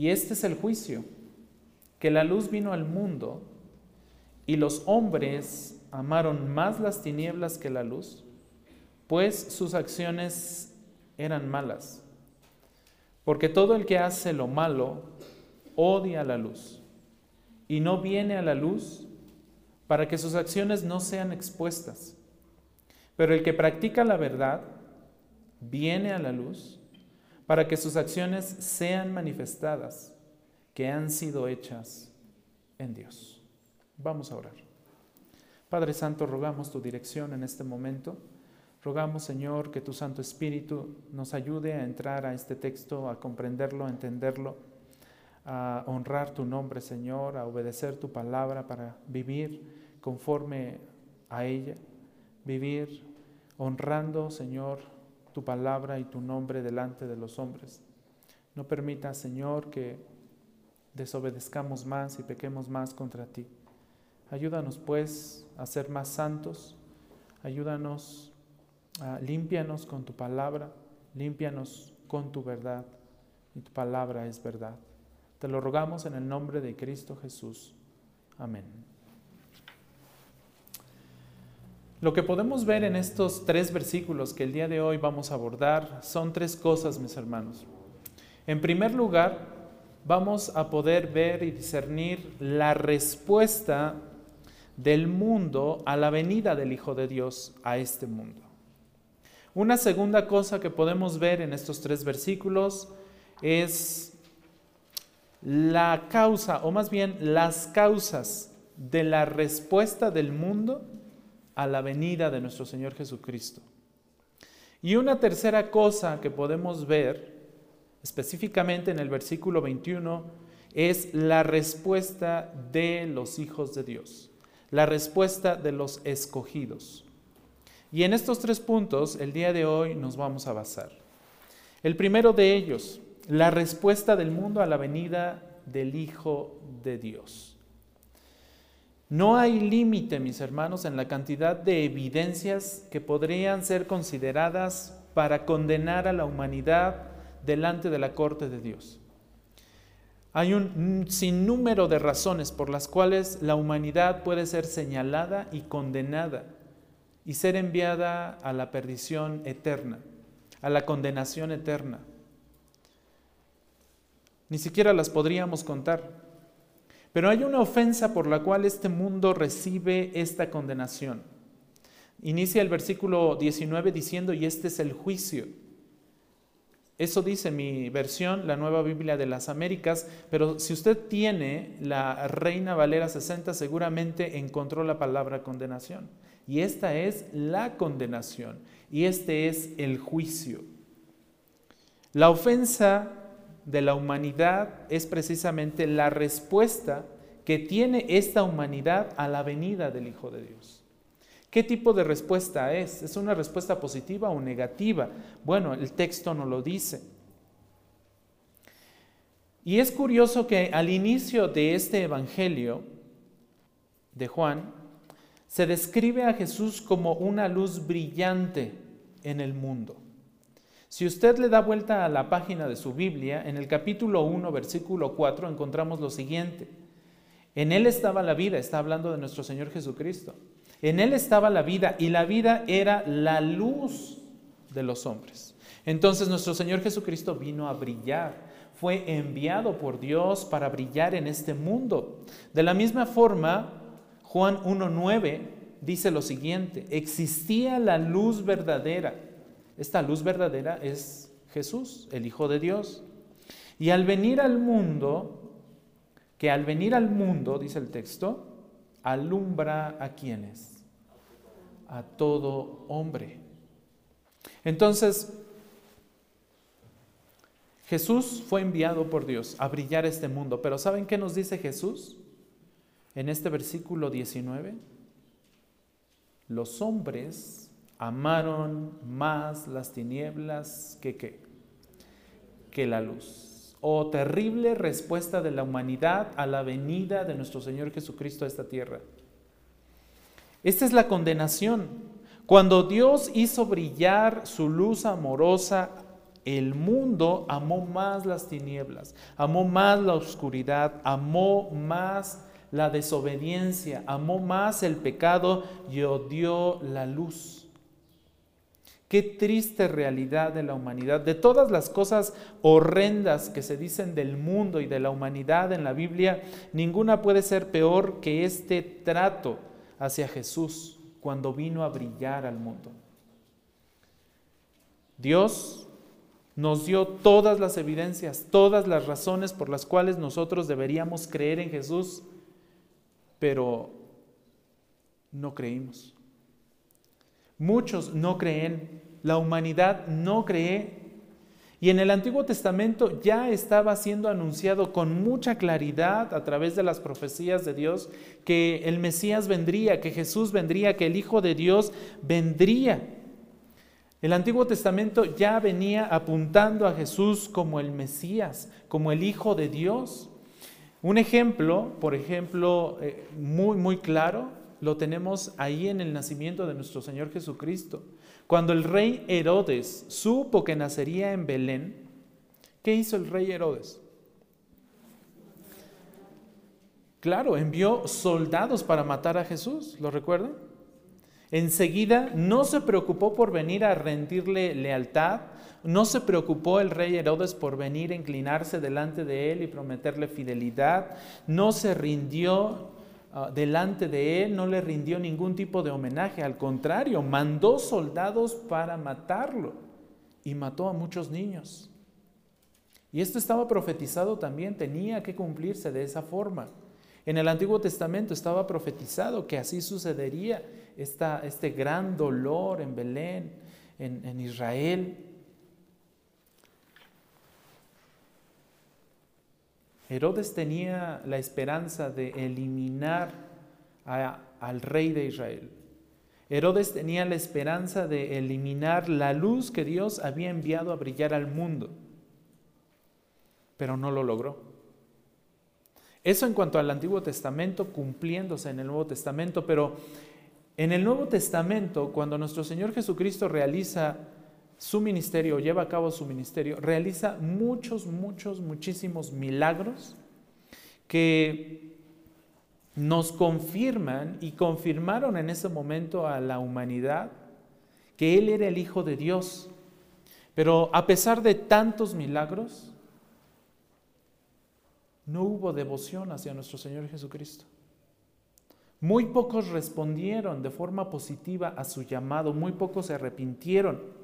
Y este es el juicio, que la luz vino al mundo y los hombres amaron más las tinieblas que la luz, pues sus acciones eran malas. Porque todo el que hace lo malo odia la luz y no viene a la luz para que sus acciones no sean expuestas. Pero el que practica la verdad viene a la luz para que sus acciones sean manifestadas, que han sido hechas en Dios. Vamos a orar. Padre Santo, rogamos tu dirección en este momento. Rogamos, Señor, que tu Santo Espíritu nos ayude a entrar a este texto, a comprenderlo, a entenderlo, a honrar tu nombre, Señor, a obedecer tu palabra para vivir conforme a ella, vivir honrando, Señor, tu palabra y tu nombre delante de los hombres. No permita, Señor, que desobedezcamos más y pequemos más contra ti. Ayúdanos, pues, a ser más santos. Ayúdanos Ah, límpianos con tu palabra, límpianos con tu verdad, y tu palabra es verdad. Te lo rogamos en el nombre de Cristo Jesús. Amén. Lo que podemos ver en estos tres versículos que el día de hoy vamos a abordar son tres cosas, mis hermanos. En primer lugar, vamos a poder ver y discernir la respuesta del mundo a la venida del Hijo de Dios a este mundo. Una segunda cosa que podemos ver en estos tres versículos es la causa, o más bien las causas de la respuesta del mundo a la venida de nuestro Señor Jesucristo. Y una tercera cosa que podemos ver, específicamente en el versículo 21, es la respuesta de los hijos de Dios, la respuesta de los escogidos. Y en estos tres puntos el día de hoy nos vamos a basar. El primero de ellos, la respuesta del mundo a la venida del Hijo de Dios. No hay límite, mis hermanos, en la cantidad de evidencias que podrían ser consideradas para condenar a la humanidad delante de la corte de Dios. Hay un sinnúmero de razones por las cuales la humanidad puede ser señalada y condenada y ser enviada a la perdición eterna, a la condenación eterna. Ni siquiera las podríamos contar. Pero hay una ofensa por la cual este mundo recibe esta condenación. Inicia el versículo 19 diciendo, y este es el juicio. Eso dice mi versión, la nueva Biblia de las Américas, pero si usted tiene la Reina Valera 60, seguramente encontró la palabra condenación. Y esta es la condenación y este es el juicio. La ofensa de la humanidad es precisamente la respuesta que tiene esta humanidad a la venida del Hijo de Dios. ¿Qué tipo de respuesta es? ¿Es una respuesta positiva o negativa? Bueno, el texto no lo dice. Y es curioso que al inicio de este Evangelio de Juan, se describe a Jesús como una luz brillante en el mundo. Si usted le da vuelta a la página de su Biblia, en el capítulo 1, versículo 4, encontramos lo siguiente. En Él estaba la vida, está hablando de nuestro Señor Jesucristo. En Él estaba la vida y la vida era la luz de los hombres. Entonces nuestro Señor Jesucristo vino a brillar, fue enviado por Dios para brillar en este mundo. De la misma forma, Juan 1.9 dice lo siguiente, existía la luz verdadera. Esta luz verdadera es Jesús, el Hijo de Dios. Y al venir al mundo, que al venir al mundo, dice el texto, alumbra a quienes? A todo hombre. Entonces, Jesús fue enviado por Dios a brillar este mundo, pero ¿saben qué nos dice Jesús? en este versículo 19, los hombres amaron más las tinieblas que qué? Que la luz. Oh, terrible respuesta de la humanidad a la venida de nuestro Señor Jesucristo a esta tierra. Esta es la condenación. Cuando Dios hizo brillar su luz amorosa el mundo amó más las tinieblas, amó más la oscuridad, amó más la desobediencia, amó más el pecado y odió la luz. Qué triste realidad de la humanidad. De todas las cosas horrendas que se dicen del mundo y de la humanidad en la Biblia, ninguna puede ser peor que este trato hacia Jesús cuando vino a brillar al mundo. Dios nos dio todas las evidencias, todas las razones por las cuales nosotros deberíamos creer en Jesús, pero no creímos. Muchos no creen, la humanidad no cree. Y en el Antiguo Testamento ya estaba siendo anunciado con mucha claridad a través de las profecías de Dios que el Mesías vendría, que Jesús vendría, que el Hijo de Dios vendría. El Antiguo Testamento ya venía apuntando a Jesús como el Mesías, como el Hijo de Dios. Un ejemplo, por ejemplo, eh, muy, muy claro, lo tenemos ahí en el nacimiento de nuestro Señor Jesucristo. Cuando el rey Herodes supo que nacería en Belén, ¿qué hizo el rey Herodes? Claro, envió soldados para matar a Jesús, ¿lo recuerdan? Enseguida no se preocupó por venir a rendirle lealtad, no se preocupó el rey Herodes por venir a inclinarse delante de él y prometerle fidelidad, no se rindió ah, delante de él, no le rindió ningún tipo de homenaje, al contrario, mandó soldados para matarlo y mató a muchos niños. Y esto estaba profetizado también, tenía que cumplirse de esa forma. En el Antiguo Testamento estaba profetizado que así sucedería este gran dolor en Belén, en, Israel. Herodes tenía la esperanza de eliminar al rey de Israel. Herodes tenía la esperanza de eliminar la luz que Dios había enviado a brillar al mundo, pero no lo logró. Eso en cuanto al Antiguo Testamento cumpliéndose en el Nuevo Testamento, pero en el Nuevo Testamento, cuando nuestro Señor Jesucristo realiza su ministerio, lleva a cabo su ministerio, realiza muchos, muchos, muchísimos milagros que nos confirman y confirmaron en ese momento a la humanidad que Él era el Hijo de Dios. Pero a pesar de tantos milagros, no hubo devoción hacia nuestro Señor Jesucristo. Muy pocos respondieron de forma positiva a su llamado, muy pocos se arrepintieron.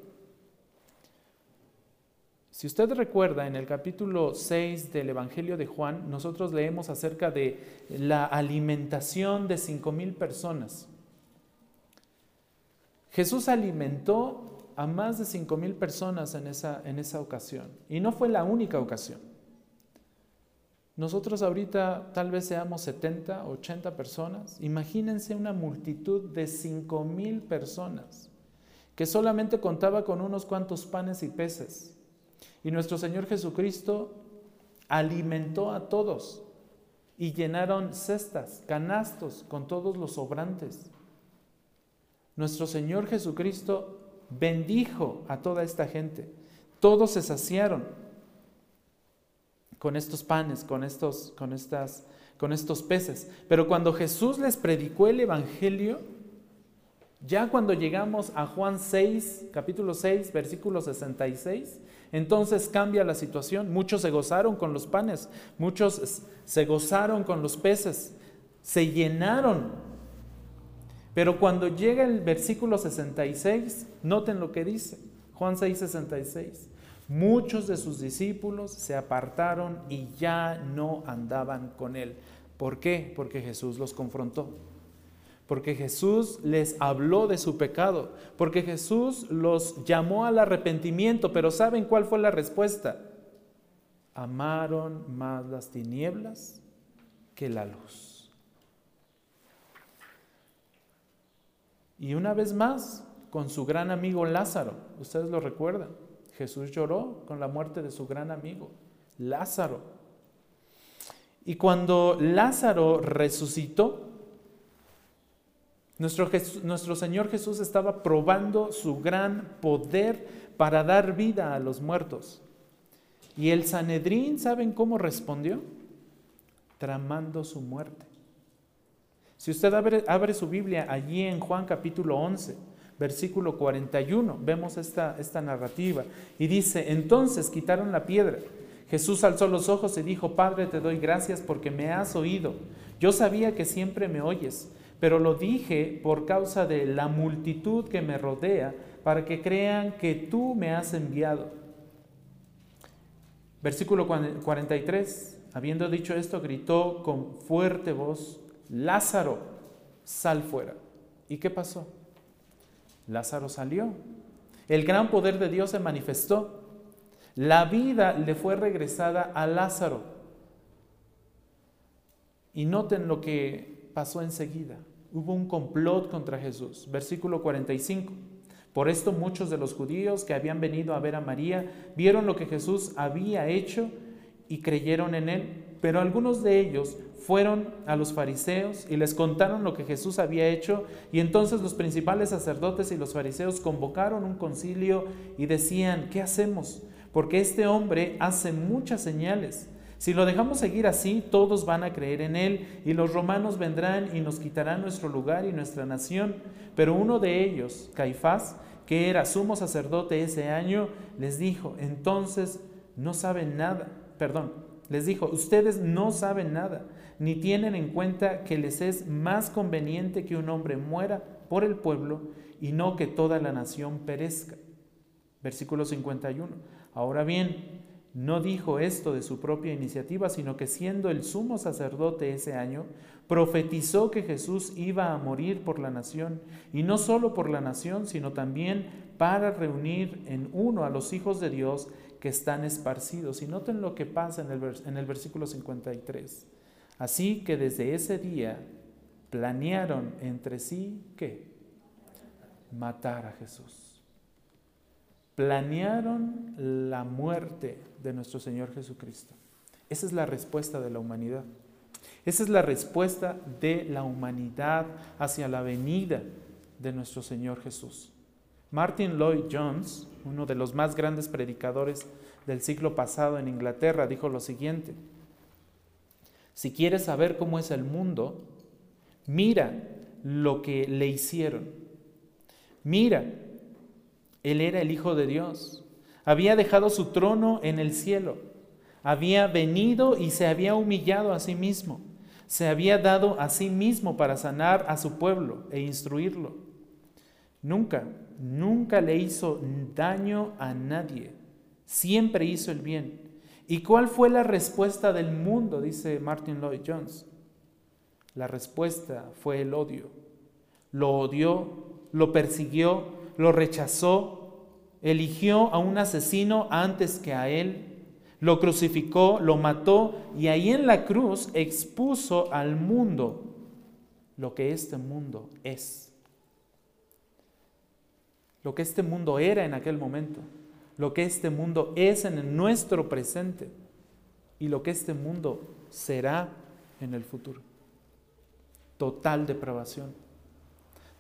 Si usted recuerda, en el capítulo 6 del Evangelio de Juan, nosotros leemos acerca de la alimentación de cinco mil personas. Jesús alimentó a más de cinco mil personas en esa, en esa ocasión. Y no fue la única ocasión. Nosotros ahorita tal vez seamos 70, 80 personas. Imagínense una multitud de 5 mil personas que solamente contaba con unos cuantos panes y peces. Y nuestro Señor Jesucristo alimentó a todos y llenaron cestas, canastos con todos los sobrantes. Nuestro Señor Jesucristo bendijo a toda esta gente. Todos se saciaron con estos panes, con estos, con, estas, con estos peces. Pero cuando Jesús les predicó el Evangelio, ya cuando llegamos a Juan 6, capítulo 6, versículo 66, entonces cambia la situación. Muchos se gozaron con los panes, muchos se gozaron con los peces, se llenaron. Pero cuando llega el versículo 66, noten lo que dice, Juan 6, 66. Muchos de sus discípulos se apartaron y ya no andaban con él. ¿Por qué? Porque Jesús los confrontó. Porque Jesús les habló de su pecado. Porque Jesús los llamó al arrepentimiento. Pero ¿saben cuál fue la respuesta? Amaron más las tinieblas que la luz. Y una vez más, con su gran amigo Lázaro, ustedes lo recuerdan Jesús lloró con la muerte de su gran amigo, Lázaro. Y cuando Lázaro resucitó, nuestro, nuestro, Señor Jesús estaba probando su gran poder para dar vida a los muertos. Y el Sanedrín, ¿saben cómo respondió? Tramando su muerte. Si usted abre, abre, su Biblia allí en Juan capítulo 11, versículo 41, vemos esta, esta narrativa. Y dice, entonces quitaron la piedra. Jesús alzó los ojos y dijo, Padre, te doy gracias porque me has oído. Yo sabía que siempre me oyes, pero lo dije por causa de la multitud que me rodea, para que crean que tú me has enviado. Versículo 43. Habiendo dicho esto, gritó con fuerte voz, Lázaro, sal fuera. ¿Y qué pasó? Lázaro salió. El gran poder de Dios se manifestó. La vida le fue regresada a Lázaro. Y noten lo que pasó enseguida. Hubo un complot contra Jesús. Versículo 45. Por esto muchos de los judíos que habían venido a ver a María vieron lo que Jesús había hecho y creyeron en él. Pero algunos de ellos fueron a los fariseos y les contaron lo que Jesús había hecho y entonces los principales sacerdotes y los fariseos convocaron un concilio y decían, ¿qué hacemos? Porque este hombre hace muchas señales. Si lo dejamos seguir así, todos van a creer en él y los romanos vendrán y nos quitarán nuestro lugar y nuestra nación. Pero uno de ellos, Caifás, que era sumo sacerdote ese año, les dijo, entonces no saben nada, perdón, les dijo, ustedes no saben nada, ni tienen en cuenta que les es más conveniente que un hombre muera por el pueblo y no que toda la nación perezca. Versículo 51. Ahora bien, no dijo esto de su propia iniciativa, sino que siendo el sumo sacerdote ese año, profetizó que Jesús iba a morir por la nación, y no solo por la nación, sino también para reunir en uno a los hijos de Dios que están esparcidos. Y noten lo que pasa en el, versículo 53. Así que desde ese día planearon entre sí que matar a Jesús planearon la muerte de nuestro Señor Jesucristo. Esa es la respuesta de la humanidad. Esa es la respuesta de la humanidad hacia la venida de nuestro Señor Jesús. Martin Lloyd Jones, uno de los más grandes predicadores del siglo pasado en Inglaterra, dijo lo siguiente, si quieres saber cómo es el mundo, mira lo que le hicieron. Mira él era el Hijo de Dios. Había dejado su trono en el cielo. Había venido y se había humillado a sí mismo. Se había dado a sí mismo para sanar a su pueblo e instruirlo. Nunca, nunca le hizo daño a nadie. Siempre hizo el bien. ¿Y cuál fue la respuesta del mundo? Dice Martin Lloyd Jones. La respuesta fue el odio. Lo odió, lo persiguió, lo rechazó, eligió a un asesino antes que a él, lo crucificó, lo mató y ahí en la cruz expuso al mundo lo que este mundo es. Lo que este mundo era en aquel momento, lo que este mundo es en nuestro presente y lo que este mundo será en el futuro. Total depravación.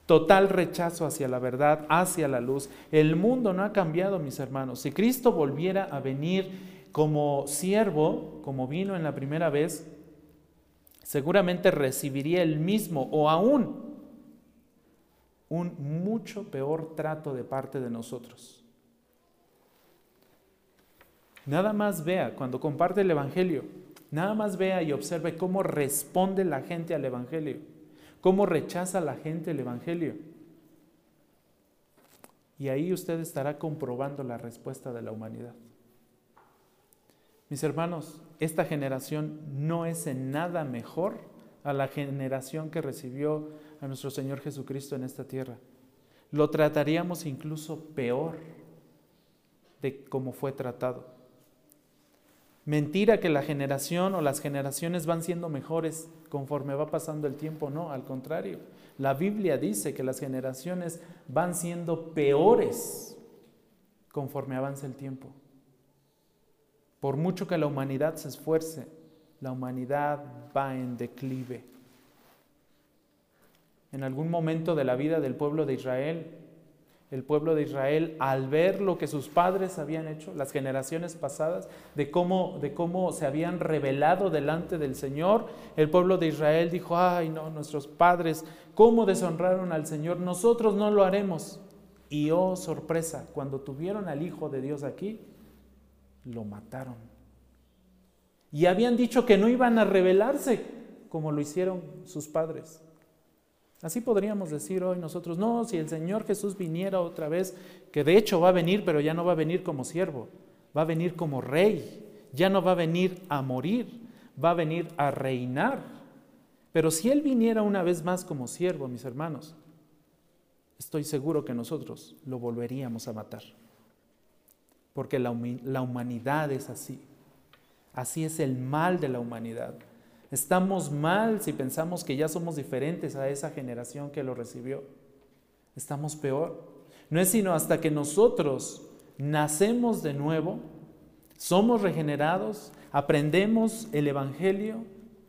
Total rechazo hacia la verdad, hacia la luz. El mundo no ha cambiado, mis hermanos. Si Cristo volviera a venir como siervo, como vino en la primera vez, seguramente recibiría el mismo o aún un mucho peor trato de parte de nosotros. Nada más vea, cuando comparte el Evangelio, nada más vea y observe cómo responde la gente al Evangelio cómo rechaza la gente el Evangelio. Y ahí usted estará comprobando la respuesta de la humanidad. Mis hermanos, esta generación no es en nada mejor a la generación que recibió a nuestro Señor Jesucristo en esta tierra. Lo trataríamos incluso peor de cómo fue tratado. Mentira que la generación o las generaciones van siendo mejores conforme va pasando el tiempo, no, al contrario. La Biblia dice que las generaciones van siendo peores conforme avanza el tiempo. Por mucho que la humanidad se esfuerce, la humanidad va en declive. En algún momento de la vida del pueblo de Israel, el pueblo de Israel al ver lo que sus padres habían hecho, las generaciones pasadas, de cómo, se habían revelado delante del Señor, el pueblo de Israel dijo, ay no, nuestros padres, cómo deshonraron al Señor, nosotros no lo haremos. Y oh sorpresa, cuando tuvieron al Hijo de Dios aquí, lo mataron. Y habían dicho que no iban a rebelarse como lo hicieron sus padres. Así podríamos decir hoy nosotros, no, si el Señor Jesús viniera otra vez, que de hecho va a venir, pero ya no va a venir como siervo, va a venir como rey, ya no va a venir a morir, va a venir a reinar. Pero si Él viniera una vez más como siervo, mis hermanos, estoy seguro que nosotros lo volveríamos a matar. Porque la, la humanidad es así. Así es el mal de la humanidad. Estamos mal si pensamos que ya somos diferentes a esa generación que lo recibió. Estamos peor. No es sino hasta que nosotros nacemos de nuevo, somos regenerados, aprendemos el Evangelio,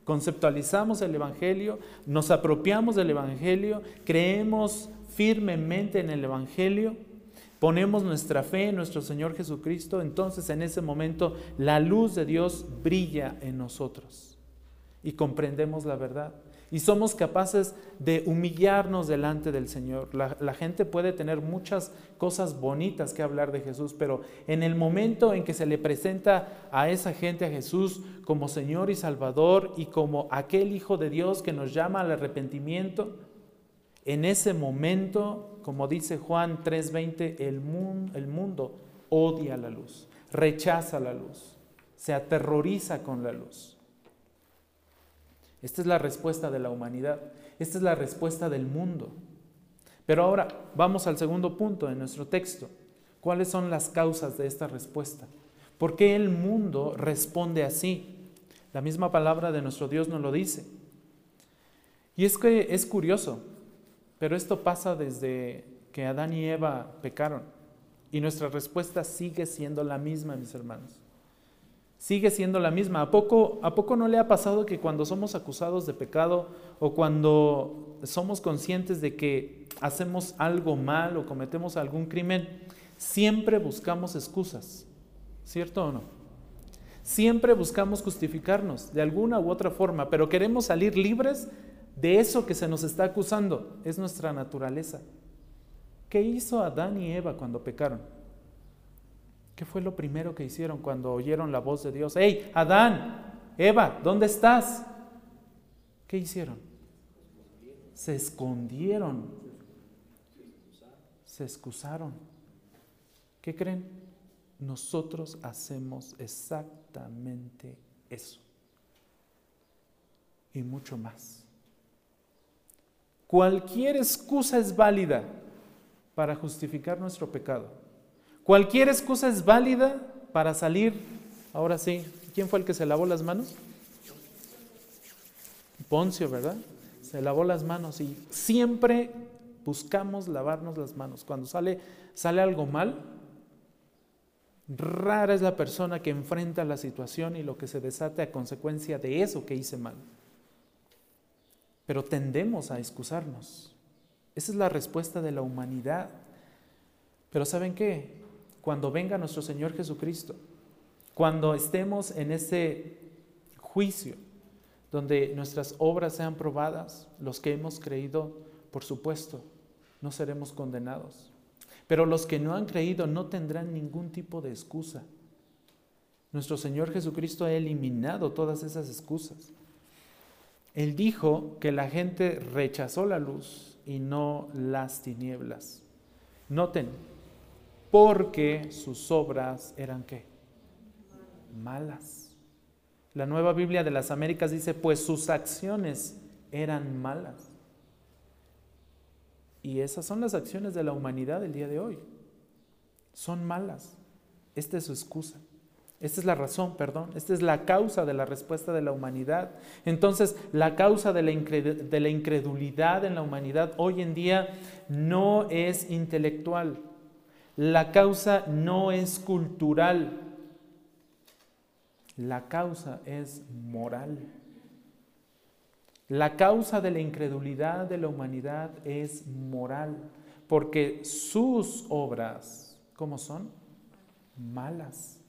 conceptualizamos el Evangelio, nos apropiamos del Evangelio, creemos firmemente en el Evangelio, ponemos nuestra fe en nuestro Señor Jesucristo, entonces en ese momento la luz de Dios brilla en nosotros y comprendemos la verdad. Y somos capaces de humillarnos delante del Señor. La, gente puede tener muchas cosas bonitas que hablar de Jesús, pero en el momento en que se le presenta a esa gente a Jesús como Señor y Salvador y como aquel Hijo de Dios que nos llama al arrepentimiento, en ese momento, como dice Juan 3:20, el, el mundo odia la luz, rechaza la luz, se aterroriza con la luz. Esta es la respuesta de la humanidad. Esta es la respuesta del mundo. Pero ahora vamos al segundo punto de nuestro texto. ¿Cuáles son las causas de esta respuesta? ¿Por qué el mundo responde así? La misma palabra de nuestro Dios nos lo dice. Y es que es curioso, pero esto pasa desde que Adán y Eva pecaron. Y nuestra respuesta sigue siendo la misma, mis hermanos sigue siendo la misma. ¿A poco, ¿A poco no le ha pasado que cuando somos acusados de pecado o cuando somos conscientes de que hacemos algo mal o cometemos algún crimen, siempre buscamos excusas? ¿Cierto o no? Siempre buscamos justificarnos de alguna u otra forma, pero queremos salir libres de eso que se nos está acusando. Es nuestra naturaleza. ¿Qué hizo Adán y Eva cuando pecaron? ¿Qué fue lo primero que hicieron cuando oyeron la voz de Dios? ¡Hey, Adán! Eva, ¿dónde estás? ¿Qué hicieron? Se escondieron. Se excusaron. ¿Qué creen? Nosotros hacemos exactamente eso. Y mucho más. Cualquier excusa es válida para justificar nuestro pecado. Cualquier excusa es válida para salir. Ahora sí, ¿quién fue el que se lavó las manos? Poncio, ¿verdad? Se lavó las manos y siempre buscamos lavarnos las manos. Cuando sale, sale algo mal, rara es la persona que enfrenta la situación y lo que se desate a consecuencia de eso que hice mal. Pero tendemos a excusarnos. Esa es la respuesta de la humanidad. Pero ¿saben qué? Cuando venga nuestro Señor Jesucristo, cuando estemos en ese juicio donde nuestras obras sean probadas, los que hemos creído, por supuesto, no seremos condenados. Pero los que no han creído no tendrán ningún tipo de excusa. Nuestro Señor Jesucristo ha eliminado todas esas excusas. Él dijo que la gente rechazó la luz y no las tinieblas. Noten, porque sus obras eran qué? Malas. La nueva Biblia de las Américas dice, pues sus acciones eran malas. Y esas son las acciones de la humanidad el día de hoy. Son malas. Esta es su excusa. Esta es la razón, perdón. Esta es la causa de la respuesta de la humanidad. Entonces, la causa de la, de la incredulidad en la humanidad hoy en día no es intelectual. La causa no es cultural, la causa es moral. La causa de la incredulidad de la humanidad es moral, porque sus obras, ¿cómo son? Malas.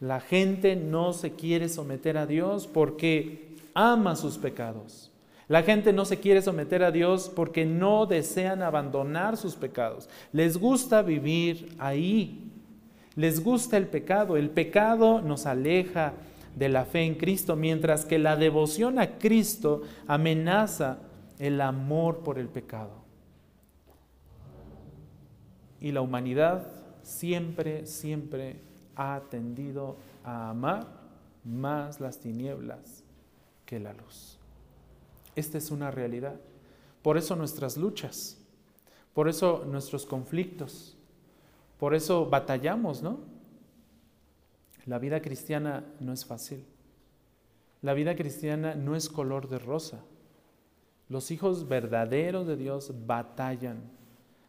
La gente no se quiere someter a Dios porque ama sus pecados. La gente no se quiere someter a Dios porque no desean abandonar sus pecados. Les gusta vivir ahí. Les gusta el pecado. El pecado nos aleja de la fe en Cristo, mientras que la devoción a Cristo amenaza el amor por el pecado. Y la humanidad siempre, siempre ha tendido a amar más las tinieblas que la luz. Esta es una realidad. Por eso nuestras luchas, por eso nuestros conflictos, por eso batallamos, ¿no? La vida cristiana no es fácil. La vida cristiana no es color de rosa. Los hijos verdaderos de Dios batallan.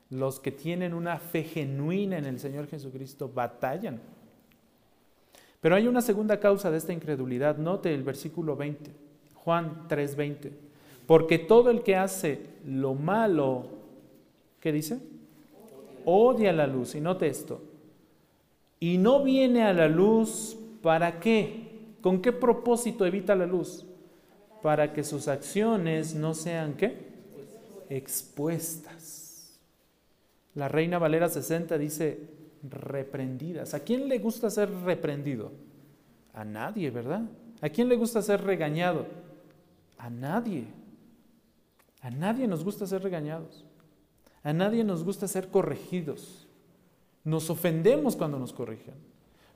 Los que tienen una fe genuina en el Señor Jesucristo batallan. Pero hay una segunda causa de esta incredulidad. Note el versículo 20, Juan 3:20. Porque todo el que hace lo malo, ¿qué dice? Odia la luz. Y note esto. Y no viene a la luz para qué? ¿Con qué propósito evita la luz? Para que sus acciones no sean qué? Expuestas. La Reina Valera 60 dice reprendidas. ¿A quién le gusta ser reprendido? A nadie, ¿verdad? ¿A quién le gusta ser regañado? A nadie. A nadie nos gusta ser regañados. A nadie nos gusta ser corregidos. Nos ofendemos cuando nos corrigen.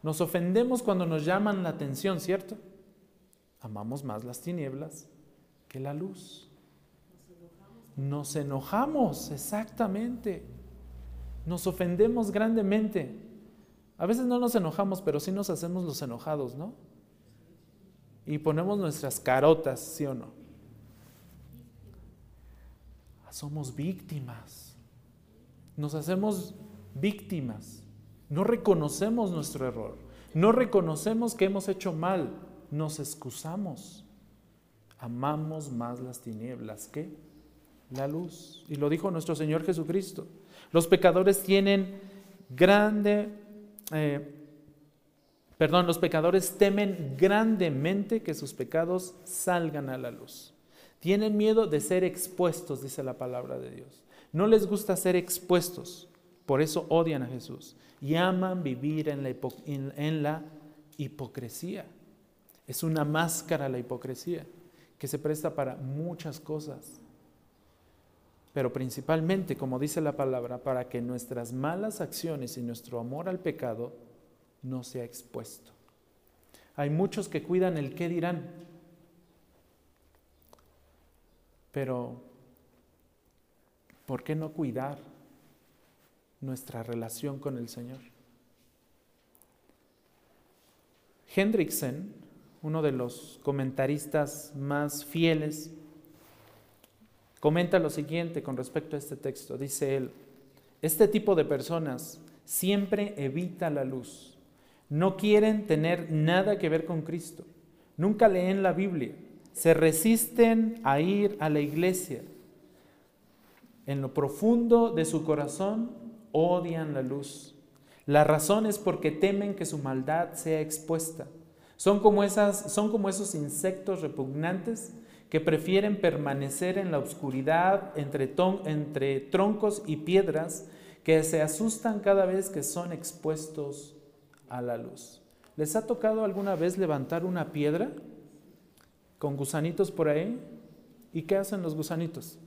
Nos ofendemos cuando nos llaman la atención, ¿cierto? Amamos más las tinieblas que la luz. Nos enojamos, exactamente. Nos ofendemos grandemente. A veces no nos enojamos, pero sí nos hacemos los enojados, ¿no? Y ponemos nuestras carotas, ¿sí o no? Somos víctimas. Nos hacemos víctimas. No reconocemos nuestro error. No reconocemos que hemos hecho mal. Nos excusamos. Amamos más las tinieblas que la luz. Y lo dijo nuestro Señor Jesucristo. Los pecadores tienen grande, eh, perdón, los pecadores temen grandemente que sus pecados salgan a la luz. Tienen miedo de ser expuestos, dice la palabra de Dios. No les gusta ser expuestos. Por eso odian a Jesús y aman vivir en la, hipocresía. Es una máscara la hipocresía que se presta para muchas cosas. Pero principalmente, como dice la palabra, para que nuestras malas acciones y nuestro amor al pecado no sea expuesto. Hay muchos que cuidan el qué dirán, pero ¿por qué no cuidar nuestra relación con el Señor. Hendrickson, uno de los comentaristas más fieles, comenta lo siguiente con respecto a este texto. Dice él, este tipo de personas siempre evita la luz, no quieren tener nada que ver con Cristo, nunca leen la Biblia, se resisten a ir a la iglesia. En lo profundo de su corazón odian la luz. La razón es porque temen que su maldad sea expuesta. Son como, esas, son como esos insectos repugnantes que prefieren permanecer en la oscuridad entre, entre troncos y piedras que se asustan cada vez que son expuestos a la luz. ¿Les ha tocado alguna vez levantar una piedra con gusanitos por ahí? ¿Y qué hacen los gusanitos?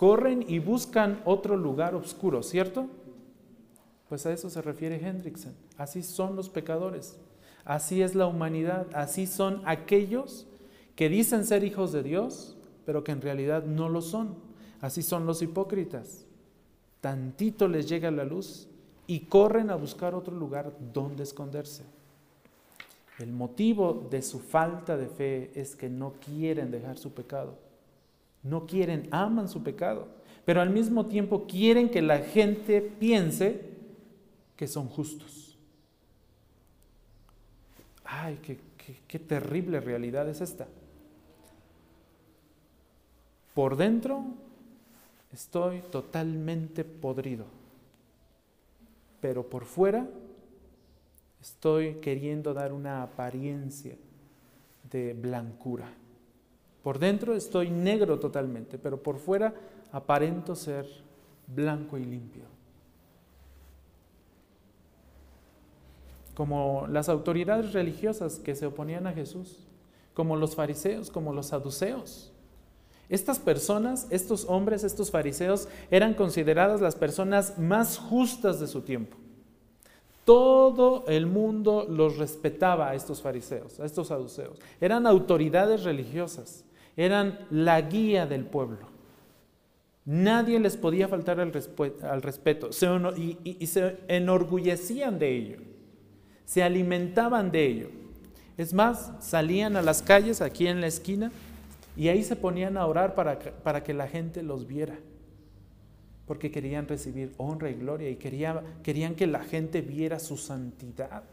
corren y buscan otro lugar oscuro, ¿cierto? Pues a eso se refiere Hendrickson. Así son los pecadores, así es la humanidad, así son aquellos que dicen ser hijos de Dios, pero que en realidad no lo son. Así son los hipócritas. Tantito les llega la luz y corren a buscar otro lugar donde esconderse. El motivo de su falta de fe es que no quieren dejar su pecado. No quieren, aman su pecado, pero al mismo tiempo quieren que la gente piense que son justos. Ay, qué, terrible realidad es esta. Por dentro estoy totalmente podrido, pero por fuera estoy queriendo dar una apariencia de blancura. Por dentro estoy negro totalmente, pero por fuera aparento ser blanco y limpio. Como las autoridades religiosas que se oponían a Jesús, como los fariseos, como los saduceos. Estas personas, estos hombres, estos fariseos, eran consideradas las personas más justas de su tiempo. Todo el mundo los respetaba a estos fariseos, a estos saduceos. Eran autoridades religiosas, eran la guía del pueblo. Nadie les podía faltar al, respeto y se enorgullecían de ello, se alimentaban de ello. Es más, salían a las calles aquí en la esquina y ahí se ponían a orar para, que la gente los viera, porque querían recibir honra y gloria y querían, que la gente viera su santidad.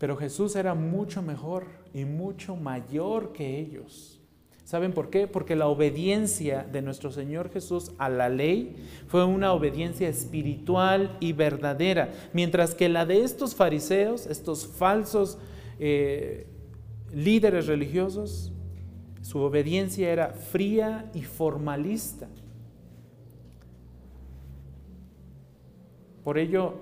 Pero Jesús era mucho mejor y mucho mayor que ellos. ¿Saben por qué? Porque la obediencia de nuestro Señor Jesús a la ley fue una obediencia espiritual y verdadera, mientras que la de estos fariseos, estos falsos eh, líderes religiosos, su obediencia era fría y formalista. Por ello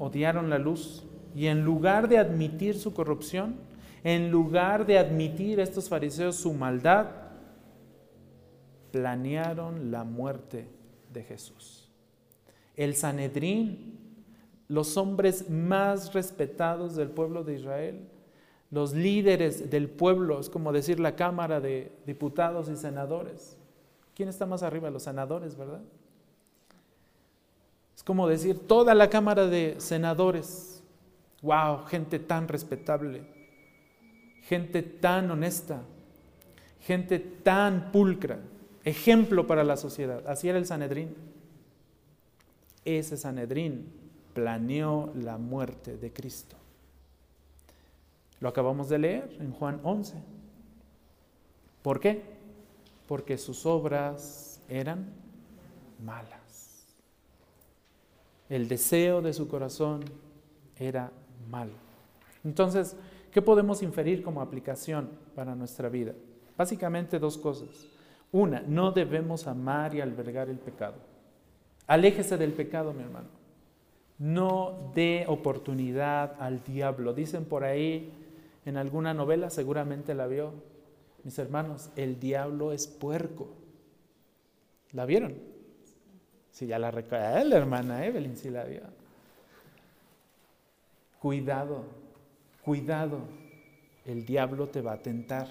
odiaron la luz y en lugar de admitir su corrupción, en lugar de admitir estos fariseos su maldad, planearon la muerte de Jesús. El Sanedrín, los hombres más respetados del pueblo de Israel, los líderes del pueblo, es como decir la Cámara de Diputados y Senadores. ¿Quién está más arriba? Los senadores, ¿verdad? Como decir toda la Cámara de Senadores. ¡Wow! Gente tan respetable gente tan honesta, gente tan pulcra, ejemplo para la sociedad. Así era el Sanedrín. Ese Sanedrín planeó la muerte de Cristo. Lo acabamos de leer en Juan 11. ¿Por qué? Porque sus obras eran malas. El deseo de su corazón era malo. Entonces, ¿Qué podemos inferir como aplicación para nuestra vida? Básicamente dos cosas. Una, no debemos amar y albergar el pecado. Aléjese del pecado, mi hermano. No dé oportunidad al diablo. Dicen por ahí en alguna novela, seguramente la vio, mis hermanos, el diablo es puerco. ¿La vieron? Sí, ya la recuerda la hermana Evelyn, sí la vio. Cuidado, Cuidado, el diablo te va a tentar.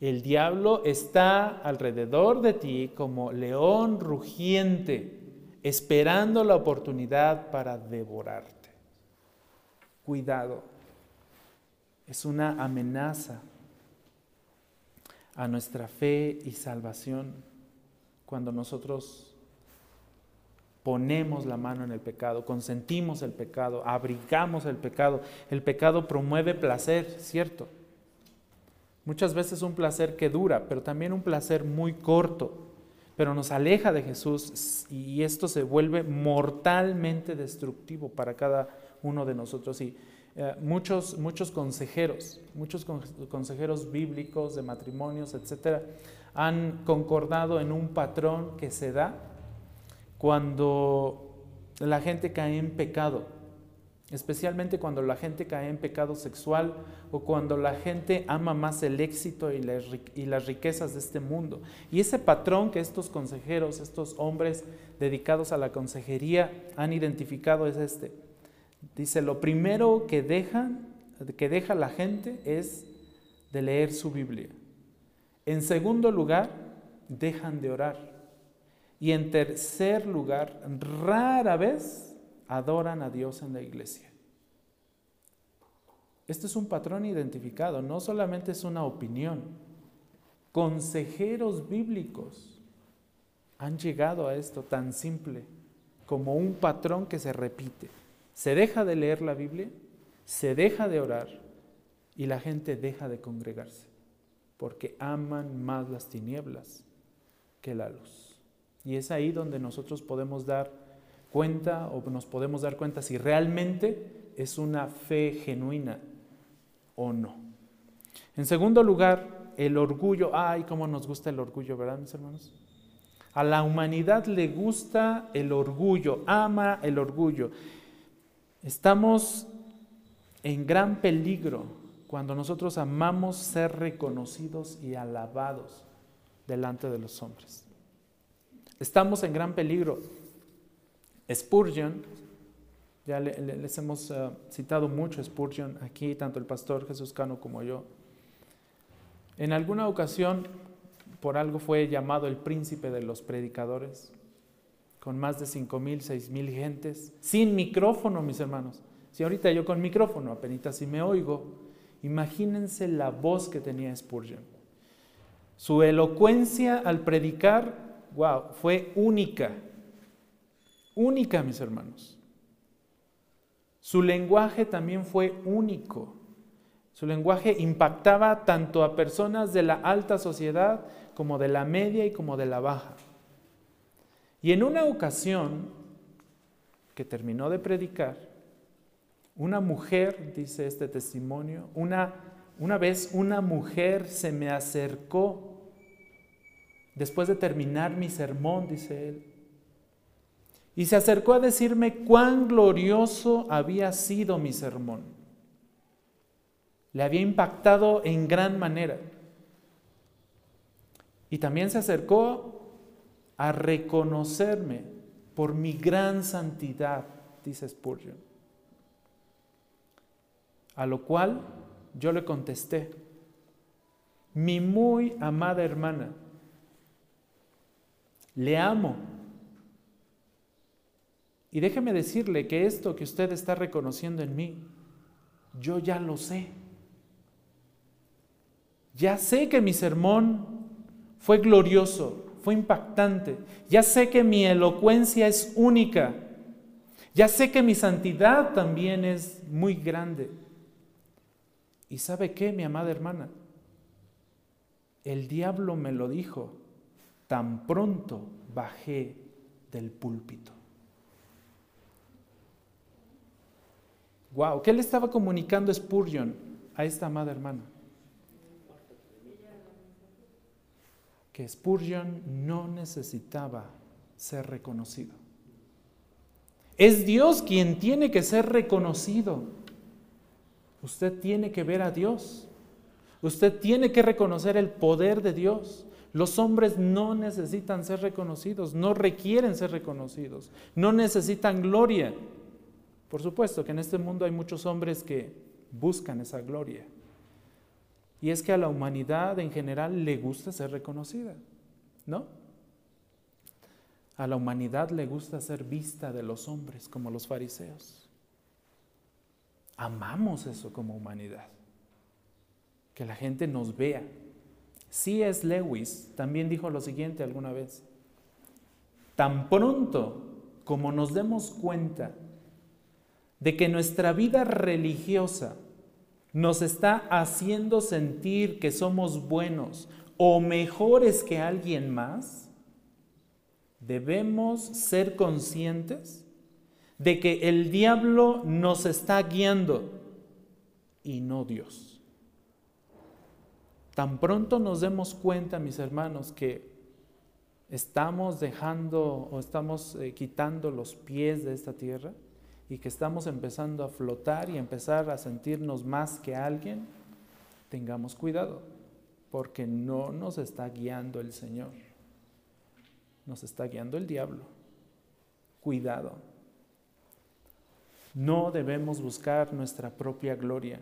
El diablo está alrededor de ti como león rugiente, esperando la oportunidad para devorarte. Cuidado, es una amenaza a nuestra fe y salvación cuando nosotros ponemos la mano en el pecado, consentimos el pecado, abrigamos el pecado. El pecado promueve placer, ¿cierto? Muchas veces un placer que dura, pero también un placer muy corto, pero nos aleja de Jesús y esto se vuelve mortalmente destructivo para cada uno de nosotros. Y eh, muchos, muchos consejeros, muchos consejeros bíblicos de matrimonios, etcétera, han concordado en un patrón que se da cuando la gente cae en pecado, especialmente cuando la gente cae en pecado sexual o cuando la gente ama más el éxito y las, riquezas de este mundo. Y ese patrón que estos consejeros, estos hombres dedicados a la consejería han identificado es este. Dice, lo primero que dejan, que deja la gente es de leer su Biblia. En segundo lugar, dejan de orar. Y en tercer lugar, rara vez adoran a Dios en la iglesia. Este es un patrón identificado, no solamente es una opinión. Consejeros bíblicos han llegado a esto tan simple como un patrón que se repite. Se deja de leer la Biblia, se deja de orar y la gente deja de congregarse porque aman más las tinieblas que la luz. Y es ahí donde nosotros podemos dar cuenta o nos podemos dar cuenta si realmente es una fe genuina o no. En segundo lugar, el orgullo. Ay, cómo nos gusta el orgullo, ¿verdad, mis hermanos? A la humanidad le gusta el orgullo, ama el orgullo. Estamos en gran peligro cuando nosotros amamos ser reconocidos y alabados delante de los hombres. Estamos en gran peligro. Spurgeon, ya les hemos eh, citado mucho Spurgeon aquí, tanto el pastor Jesús Cano como yo. En alguna ocasión, por algo fue llamado el príncipe de los predicadores, con más de cinco mil, seis mil gentes, sin micrófono, mis hermanos. Si ahorita yo con micrófono apenas si me oigo, imagínense la voz que tenía Spurgeon. Su elocuencia al predicar, wow, fue única. Única, mis hermanos. Su lenguaje también fue único. Su lenguaje impactaba tanto a personas de la alta sociedad como de la media y como de la baja. Y en una ocasión que terminó de predicar, una mujer, dice este testimonio, una, una vez una mujer se me acercó después de terminar mi sermón, dice él. Y se acercó a decirme cuán glorioso había sido mi sermón. Le había impactado en gran manera. Y también se acercó a reconocerme por mi gran santidad, dice Spurgeon. A lo cual yo le contesté, mi muy amada hermana, le amo. Y déjeme decirle que esto que usted está reconociendo en mí, yo ya lo sé. Ya sé que mi sermón fue glorioso, fue impactante. Ya sé que mi elocuencia es única. Ya sé que mi santidad también es muy grande. ¿Y sabe qué, mi amada hermana? El diablo me lo dijo tan pronto bajé del púlpito. Wow, ¿qué le estaba comunicando Spurgeon a esta amada hermana? Que Spurgeon no necesitaba ser reconocido. Es Dios quien tiene que ser reconocido. Usted tiene que ver a Dios. Usted tiene que reconocer el poder de Dios. Los hombres no necesitan ser reconocidos, no requieren ser reconocidos, no necesitan gloria. Por supuesto que en este mundo hay muchos hombres que buscan esa gloria. Y es que a la humanidad en general le gusta ser reconocida, ¿no? A la humanidad le gusta ser vista de los hombres como los fariseos. Amamos eso como humanidad. Que la gente nos vea, C.S. Lewis también dijo lo siguiente alguna vez. Tan pronto como nos demos cuenta de que nuestra vida religiosa nos está haciendo sentir que somos buenos o mejores que alguien más, debemos ser conscientes de que el diablo nos está guiando y no Dios. Tan pronto nos demos cuenta, mis hermanos, que estamos dejando o estamos eh, quitando los pies de esta tierra y que estamos empezando a flotar y empezar a sentirnos más que alguien, tengamos cuidado, porque no nos está guiando el Señor, nos está guiando el diablo. Cuidado. No debemos buscar nuestra propia gloria.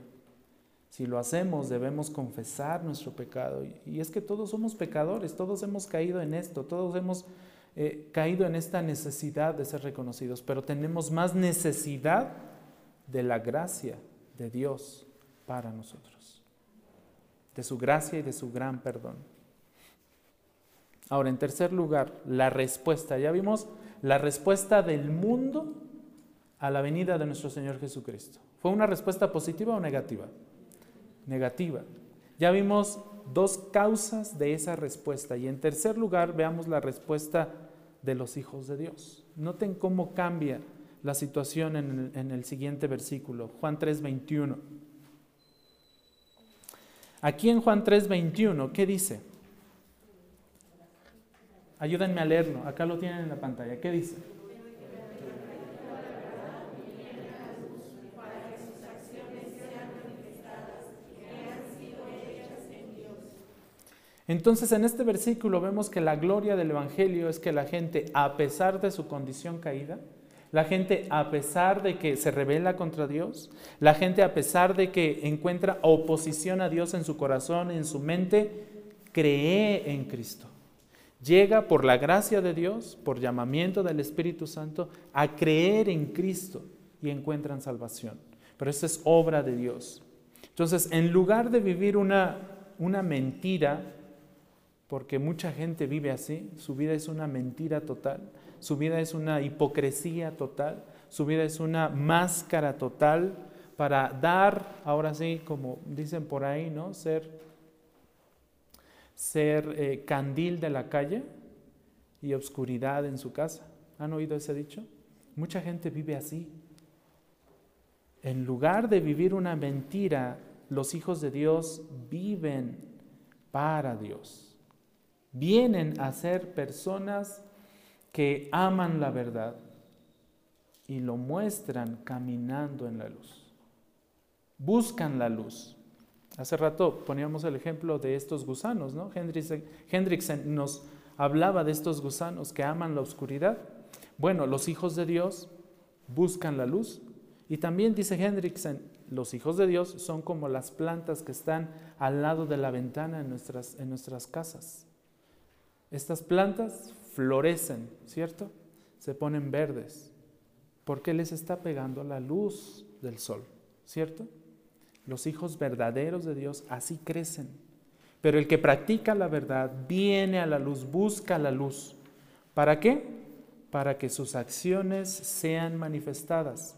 Si lo hacemos, debemos confesar nuestro pecado. Y es que todos somos pecadores, todos hemos caído en esto, todos hemos eh, caído en esta necesidad de ser reconocidos, pero tenemos más necesidad de la gracia de Dios para nosotros, de su gracia y de su gran perdón. Ahora, en tercer lugar, la respuesta. Ya vimos la respuesta del mundo a la venida de nuestro Señor Jesucristo. ¿Fue una respuesta positiva o negativa? Negativa. Ya vimos dos causas de esa respuesta. Y en tercer lugar, veamos la respuesta de los hijos de Dios. Noten cómo cambia la situación en el, en el siguiente versículo, Juan 3:21. Aquí en Juan 3:21, ¿qué dice? Ayúdenme a leerlo, acá lo tienen en la pantalla. ¿Qué dice? Entonces en este versículo vemos que la gloria del Evangelio es que la gente, a pesar de su condición caída, la gente a pesar de que se revela contra Dios, la gente a pesar de que encuentra oposición a Dios en su corazón, en su mente, cree en Cristo. Llega por la gracia de Dios, por llamamiento del Espíritu Santo, a creer en Cristo y encuentran salvación. Pero esa es obra de Dios. Entonces, en lugar de vivir una, una mentira, porque mucha gente vive así, su vida es una mentira total, su vida es una hipocresía total, su vida es una máscara total para dar, ahora sí, como dicen por ahí, ¿no? Ser, ser eh, candil de la calle y obscuridad en su casa. ¿Han oído ese dicho? Mucha gente vive así. En lugar de vivir una mentira, los hijos de Dios viven para Dios vienen a ser personas que aman la verdad y lo muestran caminando en la luz. Buscan la luz. Hace rato poníamos el ejemplo de estos gusanos, ¿no? Hendrickson nos hablaba de estos gusanos que aman la oscuridad. Bueno, los hijos de Dios buscan la luz. Y también dice Hendrickson, los hijos de Dios son como las plantas que están al lado de la ventana en nuestras, en nuestras casas. Estas plantas florecen, ¿cierto? Se ponen verdes, porque les está pegando la luz del sol, ¿cierto? Los hijos verdaderos de Dios así crecen. Pero el que practica la verdad viene a la luz, busca la luz. ¿Para qué? Para que sus acciones sean manifestadas.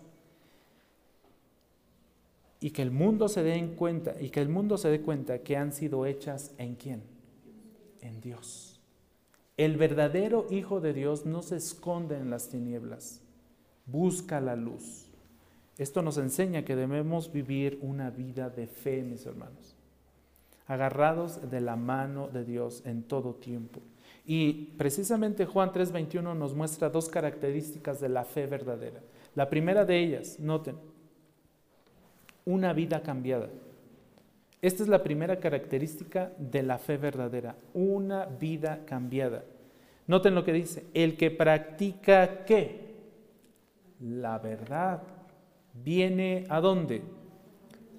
Y que el mundo se dé en cuenta, y que el mundo se dé cuenta que han sido hechas en quién? En Dios. El verdadero Hijo de Dios no se esconde en las tinieblas, busca la luz. Esto nos enseña que debemos vivir una vida de fe, mis hermanos, agarrados de la mano de Dios en todo tiempo. Y precisamente Juan 3:21 nos muestra dos características de la fe verdadera. La primera de ellas, noten, una vida cambiada. Esta es la primera característica de la fe verdadera, una vida cambiada. Noten lo que dice, el que practica qué? La verdad. ¿Viene a dónde?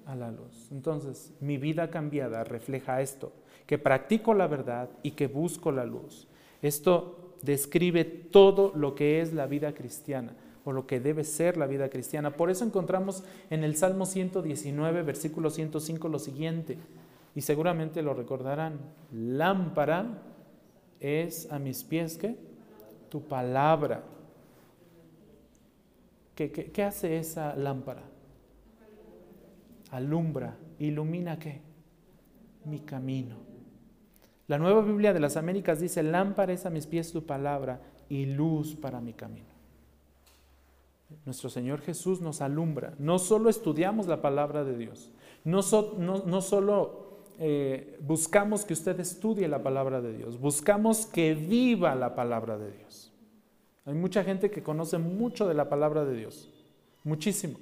A la luz. Entonces, mi vida cambiada refleja esto, que practico la verdad y que busco la luz. Esto describe todo lo que es la vida cristiana o lo que debe ser la vida cristiana. Por eso encontramos en el Salmo 119, versículo 105 lo siguiente, y seguramente lo recordarán, lámpara es a mis pies que tu palabra. ¿Qué, qué hace esa lámpara? Alumbra, ilumina qué? Mi camino. La nueva Biblia de las Américas dice, lámpara es a mis pies tu palabra y luz para mi camino. Nuestro Señor Jesús nos alumbra. No solo estudiamos la palabra de Dios, no, solo eh, buscamos que usted estudie la palabra de Dios, buscamos que viva la palabra de Dios. Hay mucha gente que conoce mucho de la palabra de Dios, muchísimo,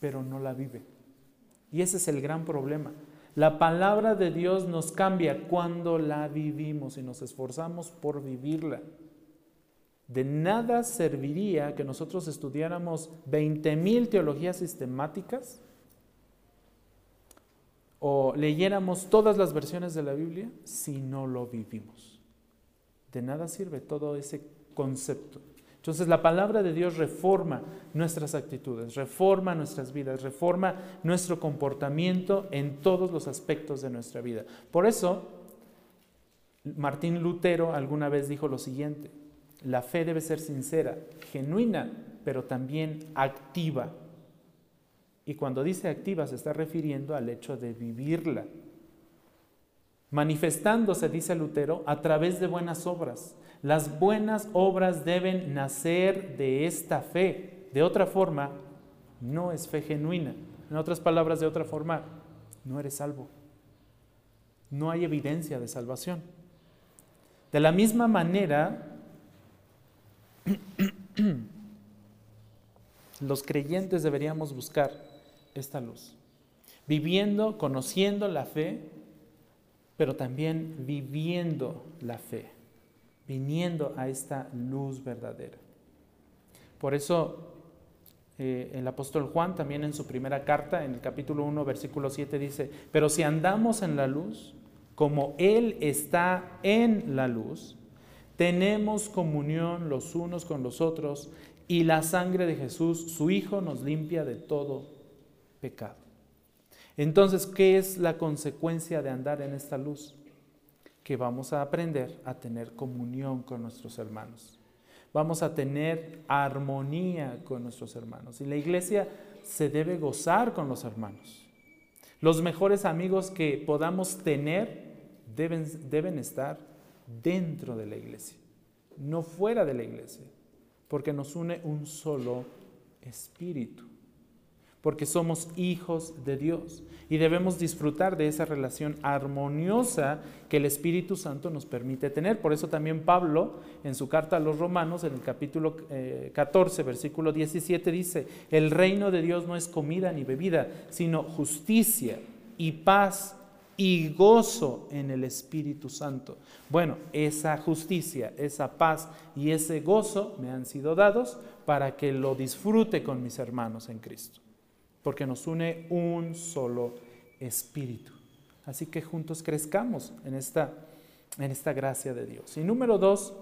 pero no la vive. Y ese es el gran problema. La palabra de Dios nos cambia cuando la vivimos y nos esforzamos por vivirla. De nada serviría que nosotros estudiáramos 20.000 teologías sistemáticas o leyéramos todas las versiones de la Biblia si no lo vivimos. De nada sirve todo ese concepto. Entonces la palabra de Dios reforma nuestras actitudes, reforma nuestras vidas, reforma nuestro comportamiento en todos los aspectos de nuestra vida. Por eso, Martín Lutero alguna vez dijo lo siguiente, la fe debe ser sincera, genuina, pero también activa. Y cuando dice activa se está refiriendo al hecho de vivirla. manifestándose, dice Lutero, a través de buenas obras. Las buenas obras deben nacer de esta fe. De otra forma, no es fe genuina. En otras palabras, de otra forma, no eres salvo. No hay evidencia de salvación. De la misma manera, los creyentes deberíamos buscar esta luz, viviendo, conociendo la fe, pero también viviendo la fe, viniendo a esta luz verdadera. Por eso eh, el apóstol Juan también en su primera carta, en el capítulo 1, versículo 7, dice, pero si andamos en la luz, como Él está en la luz, tenemos comunión los unos con los otros y la sangre de Jesús, su Hijo, nos limpia de todo pecado. Entonces, ¿qué es la consecuencia de andar en esta luz? Que vamos a aprender a tener comunión con nuestros hermanos vamos a tener armonía con nuestros hermanos. Y la iglesia se debe gozar con los hermanos. Los mejores amigos que podamos tener deben, deben estar dentro de la iglesia, no fuera de la iglesia, porque nos une un solo espíritu porque somos hijos de Dios y debemos disfrutar de esa relación armoniosa que el Espíritu Santo nos permite tener. Por eso también Pablo, en su carta a los Romanos, en el capítulo 14, eh, versículo 17, dice, el reino de Dios no es comida ni bebida, sino justicia y paz y gozo en el Espíritu Santo. Bueno, esa justicia, esa paz y ese gozo me han sido dados para que lo disfrute con mis hermanos en Cristo porque nos une un solo espíritu. Así que juntos crezcamos en esta, en esta gracia de Dios. Y número dos,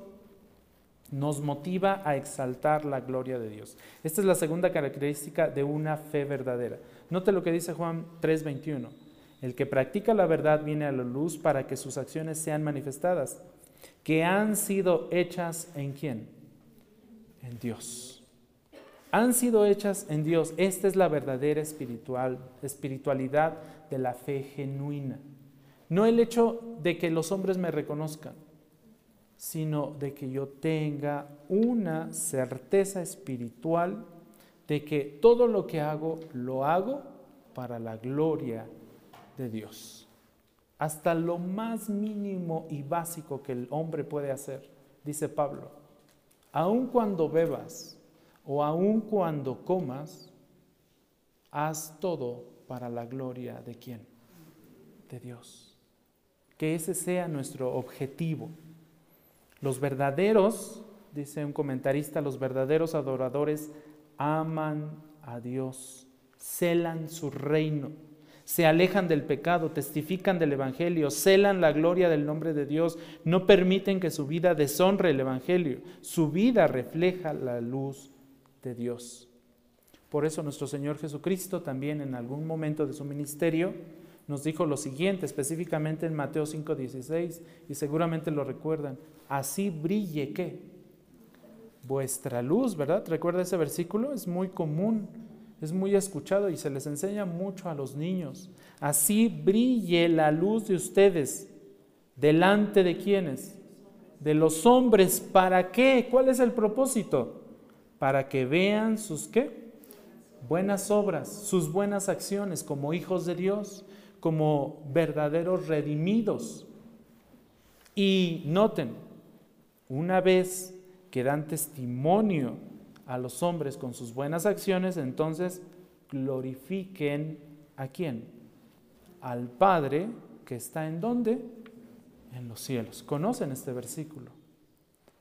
nos motiva a exaltar la gloria de Dios. Esta es la segunda característica de una fe verdadera. Note lo que dice Juan 3:21. El que practica la verdad viene a la luz para que sus acciones sean manifestadas, que han sido hechas en quién? En Dios han sido hechas en Dios. Esta es la verdadera espiritual, espiritualidad de la fe genuina. No el hecho de que los hombres me reconozcan, sino de que yo tenga una certeza espiritual de que todo lo que hago lo hago para la gloria de Dios. Hasta lo más mínimo y básico que el hombre puede hacer, dice Pablo. Aun cuando bebas, o aun cuando comas, haz todo para la gloria de quién? De Dios. Que ese sea nuestro objetivo. Los verdaderos, dice un comentarista, los verdaderos adoradores aman a Dios, celan su reino, se alejan del pecado, testifican del Evangelio, celan la gloria del nombre de Dios, no permiten que su vida deshonre el Evangelio, su vida refleja la luz de Dios. Por eso nuestro Señor Jesucristo también en algún momento de su ministerio nos dijo lo siguiente, específicamente en Mateo 5:16, y seguramente lo recuerdan, así brille qué? Vuestra luz, ¿verdad? ¿Recuerda ese versículo? Es muy común, es muy escuchado y se les enseña mucho a los niños. Así brille la luz de ustedes delante de quienes? De los hombres. ¿Para qué? ¿Cuál es el propósito? para que vean sus qué? Buenas obras, sus buenas acciones como hijos de Dios, como verdaderos redimidos. Y noten, una vez que dan testimonio a los hombres con sus buenas acciones, entonces glorifiquen a quién? Al Padre que está en dónde? En los cielos. ¿Conocen este versículo?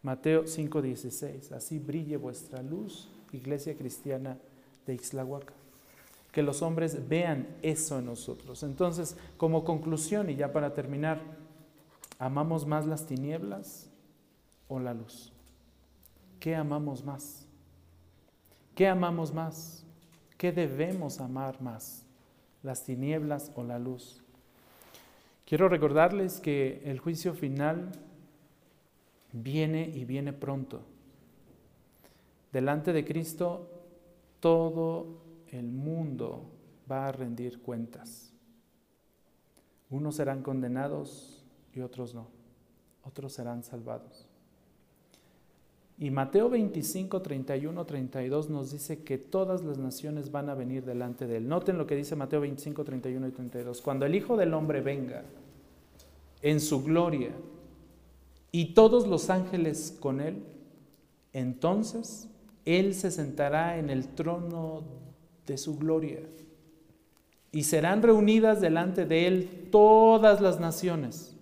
Mateo 5:16, así brille vuestra luz, iglesia cristiana de Ixlahuaca. Que los hombres vean eso en nosotros. Entonces, como conclusión y ya para terminar, ¿amamos más las tinieblas o la luz? ¿Qué amamos más? ¿Qué amamos más? ¿Qué debemos amar más? ¿Las tinieblas o la luz? Quiero recordarles que el juicio final viene y viene pronto. Delante de Cristo todo el mundo va a rendir cuentas. Unos serán condenados y otros no. Otros serán salvados. Y Mateo 25, 31, 32 nos dice que todas las naciones van a venir delante de él. Noten lo que dice Mateo 25, 31 y 32. Cuando el Hijo del Hombre venga en su gloria y todos los ángeles con él, entonces él se sentará en el trono de su gloria y serán reunidas delante de él todas las naciones.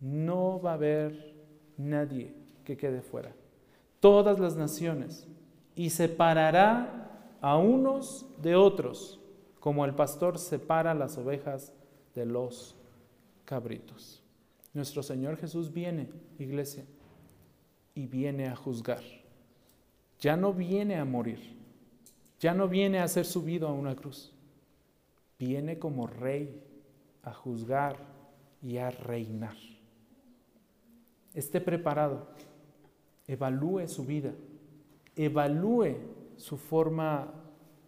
No va a haber nadie que quede fuera. Todas las naciones. Y separará a unos de otros, como el pastor separa las ovejas de los cabritos. Nuestro Señor Jesús viene, iglesia, y viene a juzgar. Ya no viene a morir. Ya no viene a ser subido a una cruz viene como rey a juzgar y a reinar. Esté preparado, evalúe su vida, evalúe su forma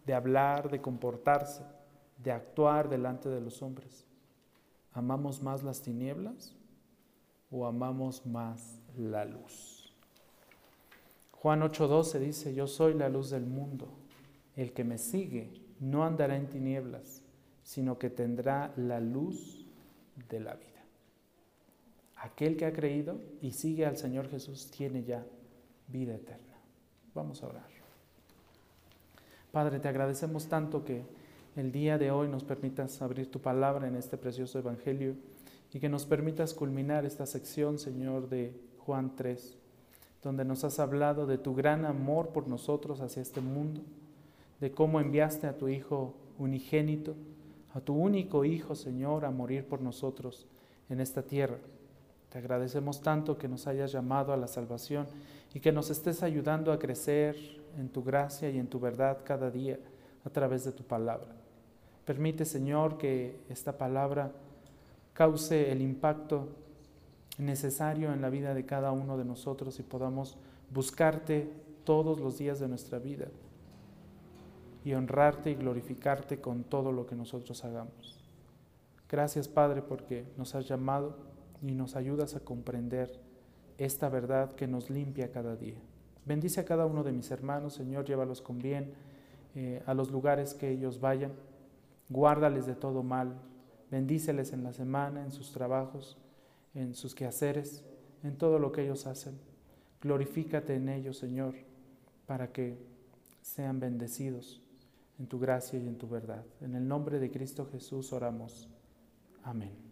de hablar, de comportarse, de actuar delante de los hombres. ¿Amamos más las tinieblas o amamos más la luz? Juan 8:12 dice, yo soy la luz del mundo. El que me sigue no andará en tinieblas, sino que tendrá la luz de la vida. Aquel que ha creído y sigue al Señor Jesús tiene ya vida eterna. Vamos a orar. Padre, te agradecemos tanto que el día de hoy nos permitas abrir tu palabra en este precioso Evangelio y que nos permitas culminar esta sección, Señor, de Juan 3, donde nos has hablado de tu gran amor por nosotros hacia este mundo, de cómo enviaste a tu Hijo unigénito a tu único Hijo, Señor, a morir por nosotros en esta tierra. Te agradecemos tanto que nos hayas llamado a la salvación y que nos estés ayudando a crecer en tu gracia y en tu verdad cada día a través de tu palabra. Permite, Señor, que esta palabra cause el impacto necesario en la vida de cada uno de nosotros y podamos buscarte todos los días de nuestra vida y honrarte y glorificarte con todo lo que nosotros hagamos. Gracias Padre porque nos has llamado y nos ayudas a comprender esta verdad que nos limpia cada día. Bendice a cada uno de mis hermanos, Señor, llévalos con bien eh, a los lugares que ellos vayan, guárdales de todo mal, bendíceles en la semana, en sus trabajos, en sus quehaceres, en todo lo que ellos hacen. Glorifícate en ellos, Señor, para que sean bendecidos en tu gracia y en tu verdad. En el nombre de Cristo Jesús oramos. Amén.